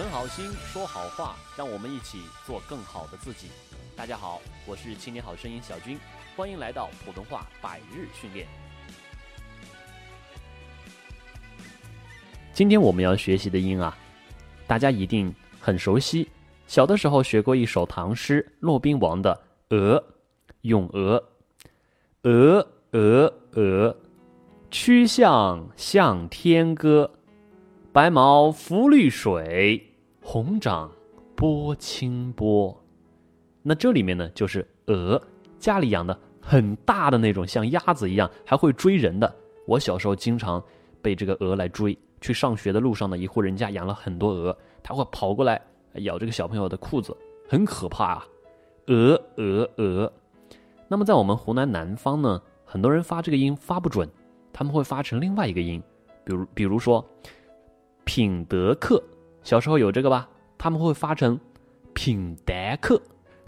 存好心，说好话，让我们一起做更好的自己。大家好，我是青年好声音小军，欢迎来到普通话百日训练。今天我们要学习的音啊，大家一定很熟悉。小的时候学过一首唐诗，骆宾王的《鹅》，咏鹅，鹅鹅鹅，曲项向天歌。白毛浮绿水，红掌拨清波。那这里面呢，就是鹅，家里养的很大的那种，像鸭子一样，还会追人的。我小时候经常被这个鹅来追。去上学的路上呢，一户人家养了很多鹅，它会跑过来咬这个小朋友的裤子，很可怕啊！鹅鹅鹅。那么在我们湖南南方呢，很多人发这个音发不准，他们会发成另外一个音，比如比如说。品德课，小时候有这个吧？他们会发成品德课，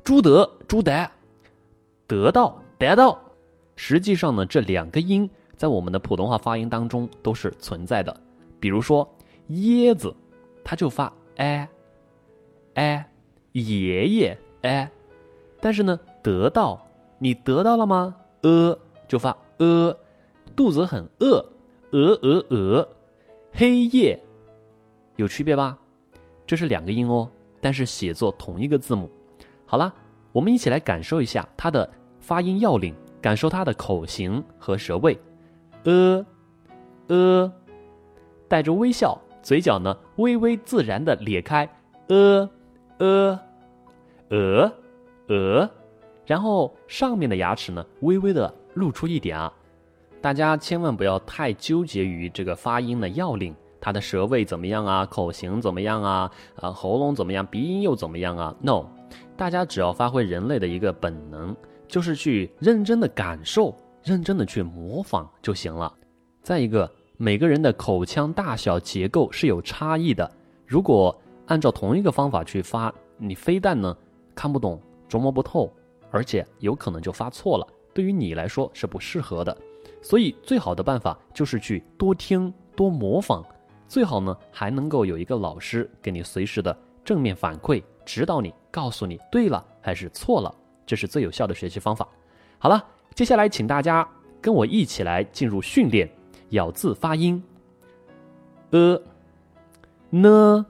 朱德朱德，得到得到。实际上呢，这两个音在我们的普通话发音当中都是存在的。比如说椰子，它就发哎哎，爷爷哎。但是呢，得到你得到了吗？呃，就发呃，肚子很饿，鹅鹅鹅，黑夜。有区别吧？这是两个音哦，但是写作同一个字母。好了，我们一起来感受一下它的发音要领，感受它的口型和舌位。呃，呃，带着微笑，嘴角呢微微自然的咧开。呃，呃，呃，呃，然后上面的牙齿呢微微的露出一点啊。大家千万不要太纠结于这个发音的要领。他的舌位怎么样啊？口型怎么样啊？啊，喉咙怎么样？鼻音又怎么样啊？No，大家只要发挥人类的一个本能，就是去认真的感受，认真的去模仿就行了。再一个，每个人的口腔大小结构是有差异的，如果按照同一个方法去发，你非但呢看不懂、琢磨不透，而且有可能就发错了，对于你来说是不适合的。所以，最好的办法就是去多听、多模仿。最好呢，还能够有一个老师给你随时的正面反馈，指导你，告诉你对了还是错了，这是最有效的学习方法。好了，接下来请大家跟我一起来进入训练咬字发音。呃，呢，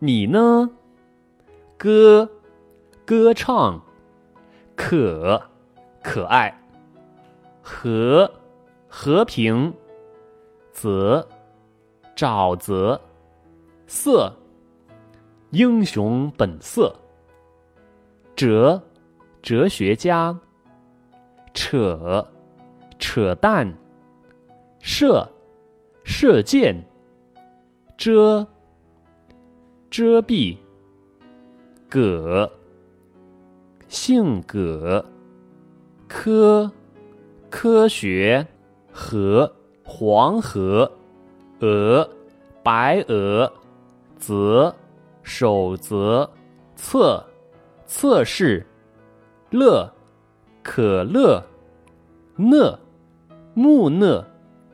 你呢？歌，歌唱，可，可爱，和，和平，则。沼泽，色，英雄本色。哲，哲学家。扯，扯淡。射，射箭。遮，遮蔽。葛，性葛。科，科学。河，黄河。鹅，白鹅，则，守则，测，测试，乐，可乐，讷，木讷。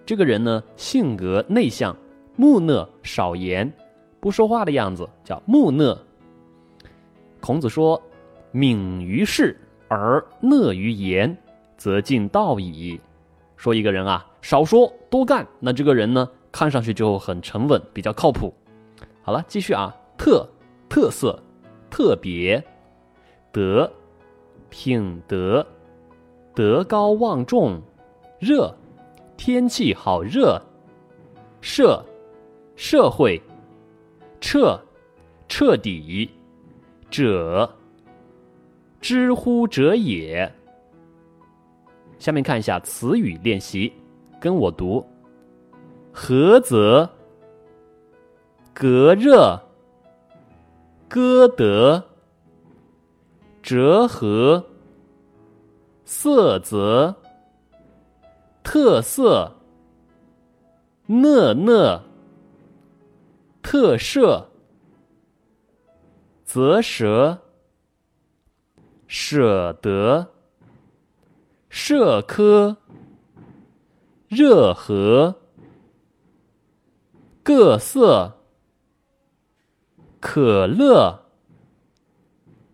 这个人呢，性格内向，木讷，少言，不说话的样子，叫木讷。孔子说：“敏于事而讷于言，则近道矣。”说一个人啊，少说多干，那这个人呢？看上去就很沉稳，比较靠谱。好了，继续啊，特特色，特别，德品德，德高望重，热天气好热，社社会，彻彻底，者知乎者也。下面看一下词语练习，跟我读。菏泽，隔热，歌德，折合，色泽，特色，讷讷，特赦，啧舌，舍得，社科，热河。各色，可乐，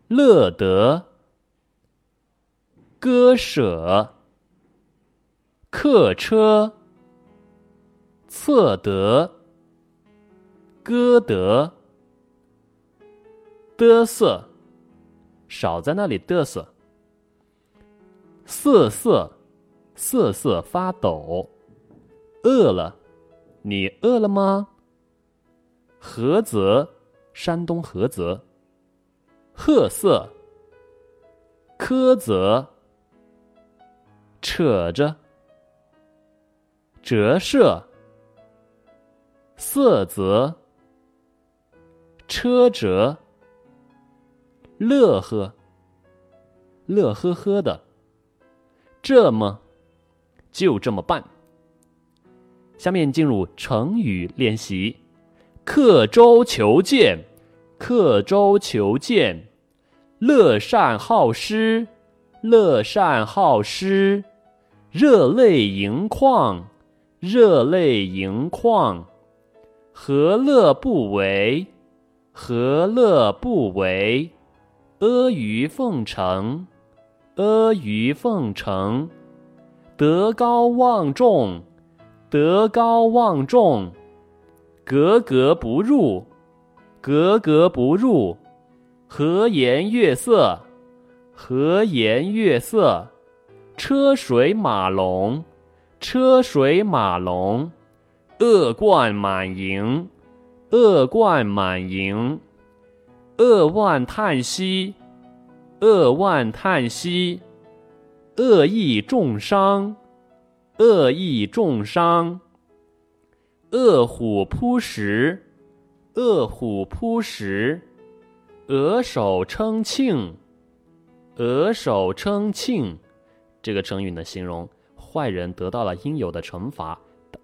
乐得，割舍，客车，测得，歌得，嘚瑟，少在那里嘚瑟。瑟瑟，瑟瑟发抖。饿了，你饿了吗？菏泽，山东菏泽。褐色，苛责，扯着，折射，色泽，车辙，乐呵，乐呵呵的。这么，就这么办。下面进入成语练习，刻舟求剑，刻舟求剑，乐善好施，乐善好施，热泪盈眶，热泪盈眶，何乐不为，何乐不为，阿谀奉承，阿谀奉承，德高望重。德高望重，格格不入，格格不入，和颜悦色，和颜悦色，车水马龙，车水马龙，恶贯满盈，恶贯满盈，扼腕叹息，扼腕叹息，恶意重伤。恶意重伤，饿虎扑食，饿虎扑食，额手称庆，额手称庆，这个成语呢，形容坏人得到了应有的惩罚，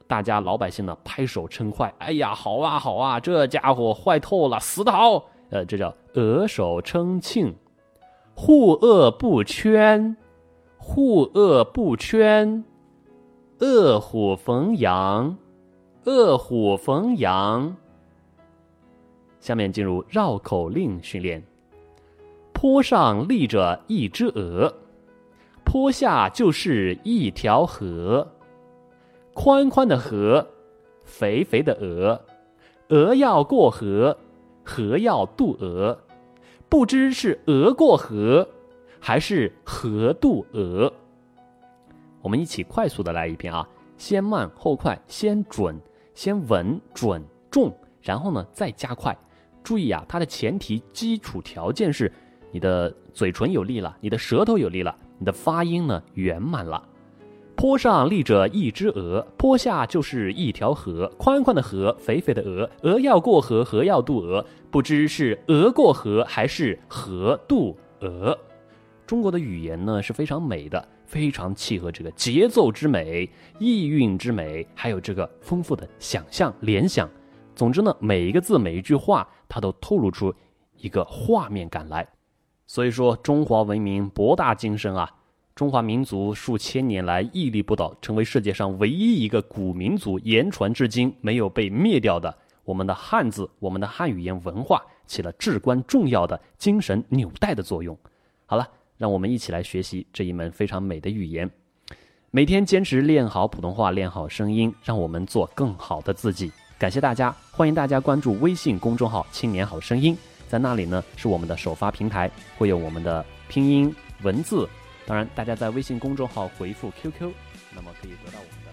大家老百姓呢拍手称快，哎呀，好啊好啊，这家伙坏透了，死得好，呃，这叫额手称庆，护恶不圈，护恶不圈。恶虎逢羊，恶虎逢羊。下面进入绕口令训练。坡上立着一只鹅，坡下就是一条河。宽宽的河，肥肥的鹅，鹅要过河，河要渡鹅，不知是鹅过河，还是河渡鹅。我们一起快速的来一遍啊，先慢后快，先准，先稳准重，然后呢再加快。注意啊，它的前提基础条件是你的嘴唇有力了，你的舌头有力了，你的发音呢圆满了。坡上立着一只鹅，坡下就是一条河，宽宽的河，肥肥的鹅，鹅要过河，河要渡鹅，不知是鹅过河还是河渡鹅。中国的语言呢是非常美的。非常契合这个节奏之美、意蕴之美，还有这个丰富的想象联想。总之呢，每一个字、每一句话，它都透露出一个画面感来。所以说，中华文明博大精深啊！中华民族数千年来屹立不倒，成为世界上唯一一个古民族，言传至今没有被灭掉的。我们的汉字、我们的汉语言文化，起了至关重要的精神纽带的作用。好了。让我们一起来学习这一门非常美的语言，每天坚持练好普通话，练好声音，让我们做更好的自己。感谢大家，欢迎大家关注微信公众号“青年好声音”，在那里呢是我们的首发平台，会有我们的拼音文字。当然，大家在微信公众号回复 QQ，那么可以得到我们。